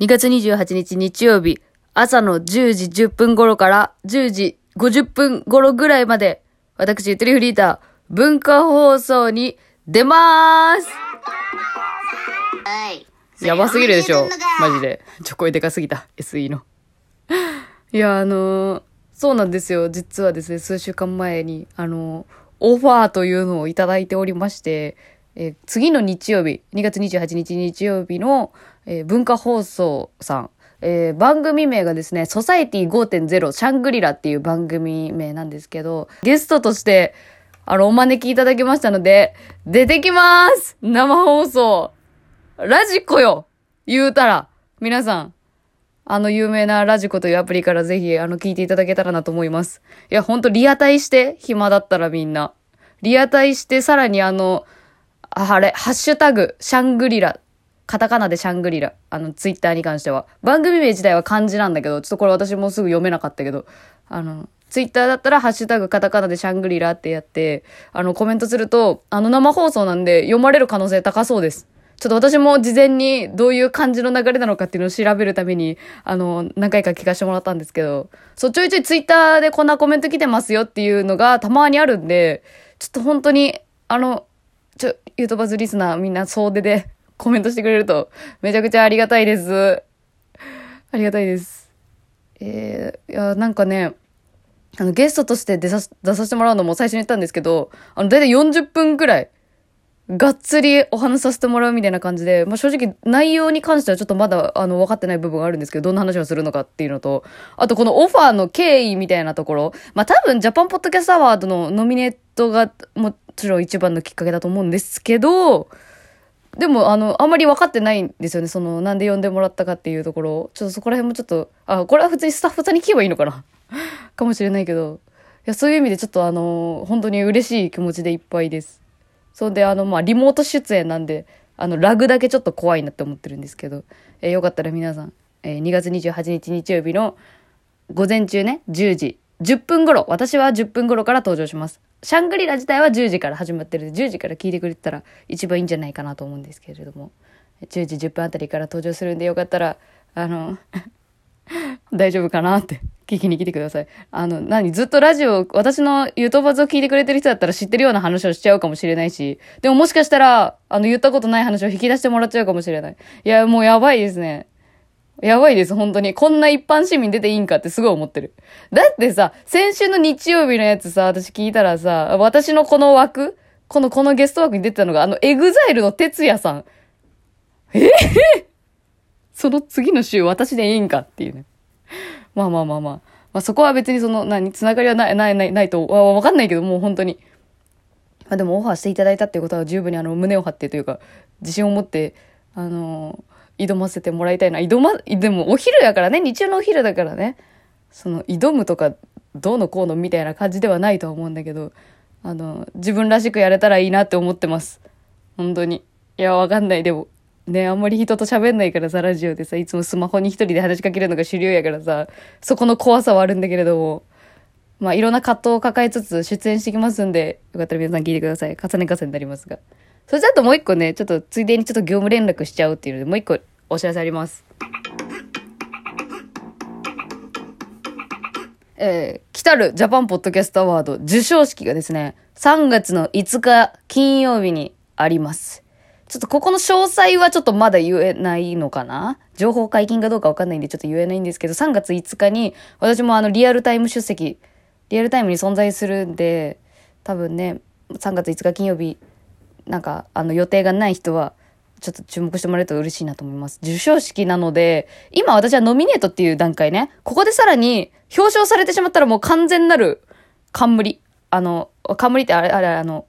2月28日日曜日、朝の10時10分頃から10時50分頃ぐらいまで、私、ゆとりフリーター、文化放送に出まーすはい。やばすぎるでしょマジで。ちょ、声でかすぎた。SE の。いや、あのーそうなんですよ。実はですね、数週間前に、あのーオファーというのをいただいておりまして、えー次の日曜日、2月28日日曜日の、えー文化放送さん、えー番組名がですね、ソサエティ5.0シャングリラっていう番組名なんですけど、ゲストとして、あの、お招きいただきましたので、出てきます生放送ラジコよ言うたら、皆さん、あの有名なラジコというアプリからぜひ、あの、聞いていただけたらなと思います。いや、ほんとリアタイして、暇だったらみんな。リアタイして、さらにあの、あれ、ハッシュタグ、シャングリラ。カタカナでシャングリラ。あの、ツイッターに関しては。番組名自体は漢字なんだけど、ちょっとこれ私もすぐ読めなかったけど、あの、ツイッターだったら、ハッシュタグカタカナでシャングリラってやって、あの、コメントすると、あの、生放送なんで読まれる可能性高そうです。ちょっと私も事前にどういう感じの流れなのかっていうのを調べるために、あの、何回か聞かせてもらったんですけど、そう、ちょいちょいツイッターでこんなコメント来てますよっていうのがたまにあるんで、ちょっと本当に、あの、ちょ、ユートバズリスナーみんな総出でコメントしてくれるとめちゃくちゃありがたいです。ありがたいです。えー、いや、なんかね、あの、ゲストとして出さ、出させてもらうのも最初に言ったんですけど、あの、だいたい40分くらい、がっつりお話させてもらうみたいな感じで、まあ、正直内容に関してはちょっとまだあの分かってない部分があるんですけど、どんな話をするのかっていうのと、あとこのオファーの経緯みたいなところ、まあ、多分ジャパンポッドキャストアワードのノミネートがもちろん一番のきっかけだと思うんですけど、でも、あの、あんまり分かってないんですよね。その、なんで呼んでもらったかっていうところ。ちょっとそこら辺もちょっと、あ、これは普通にスタッフさんに聞けばいいのかな？かもしれないけど。いや、そういう意味でちょっとあの、本当に嬉しい気持ちでいっぱいです。そんで、あの、まあ、リモート出演なんで、あの、ラグだけちょっと怖いなって思ってるんですけど、えーよかったら皆さん、えー2月28日日曜日の午前中ね、10時、10分頃、私は10分頃から登場します。シャングリラ自体は10時から始まってるんで、10時から聞いてくれたら一番いいんじゃないかなと思うんですけれども、10時10分あたりから登場するんでよかったら、あの、大丈夫かなって聞きに来てください。あの、何ずっとラジオ、私のユートバズを聞いてくれてる人だったら知ってるような話をしちゃうかもしれないし、でももしかしたら、あの、言ったことない話を引き出してもらっちゃうかもしれない。いや、もうやばいですね。やばいです、本当に。こんな一般市民出ていいんかってすごい思ってる。だってさ、先週の日曜日のやつさ、私聞いたらさ、私のこの枠この、このゲスト枠に出てたのが、あの、 EXILE の TETSUYA さん。え？その次の週私でいいんかっていうね。まあまあまあまあ。まあそこは別にその、何、つながりはない、ない、ない、ないと、わわかんないけど、もう本当に。まあでもオファーしていただいたっていうことは十分にあの、胸を張ってというか、自信を持って、あの挑ませてもらいたいな。挑ま、でもお昼やからね、日中のお昼だからね。その、挑むとか、どうのこうのみたいな感じではないとは思うんだけど、あの、自分らしくやれたらいいなって思ってます。本当に。いや、わかんない。でも、ね、あんまり人と喋んないからさ、ラジオでさ、いつもスマホに一人で話しかけるのが主流やからさ、そこの怖さはあるんだけれども、まあ、いろんな葛藤を抱えつつ出演してきますんで、よかったら皆さん聞いてください。重ね重ねになりますが。それじゃあともう一個ね、ちょっとついでにちょっと業務連絡しちゃうっていうので、もう一個お知らせあります。えー、来たるジャパンポッドキャストアワード授賞式がですね、3月の5日金曜日にあります。ちょっとここの詳細はちょっとまだ言えないのかな？情報解禁かどうかわかんないんでちょっと言えないんですけど、3月5日に私もあのリアルタイム出席、リアルタイムに存在するんで、多分ね、3月5日金曜日、なんかあの予定がない人は、ちょっと注目してもらえると嬉しいなと思います。授賞式なので、今私はノミネートっていう段階ね、ここでさらに表彰されてしまったらもう完全なる冠。あの、冠ってあれ、あれ、あの、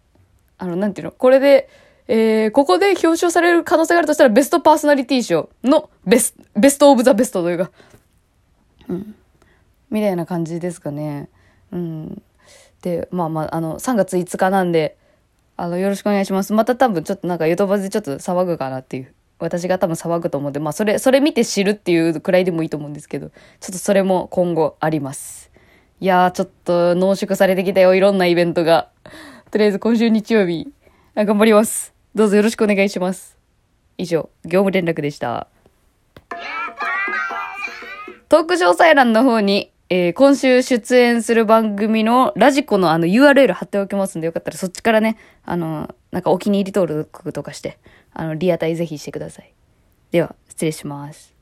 あの、なんていうの？これで、えー、ここで表彰される可能性があるとしたらベストパーソナリティ賞のベスベストオブザベストというか、うん。みたいな感じですかね。うん。で、まあまあ、あの、3月5日なんで、あの、よろしくお願いします。また多分ちょっとなんかヨトバでちょっと騒ぐかなっていう。私が多分騒ぐと思うんで、まあそれ、それ見て知るっていうくらいでもいいと思うんですけど、ちょっとそれも今後あります。いやー、ちょっと濃縮されてきたよ、いろんなイベントが。とりあえず今週日曜日、頑張ります。どうぞよろしくお願いします。以上、業務連絡でし。たトーク詳細欄の方に、えー、今週出演する番組のラジコのあの URL 貼っておきますんで、よかったらそっちからね、あの、なんかお気に入り登録とかして、あの、リアタイぜひしてください。では、失礼します。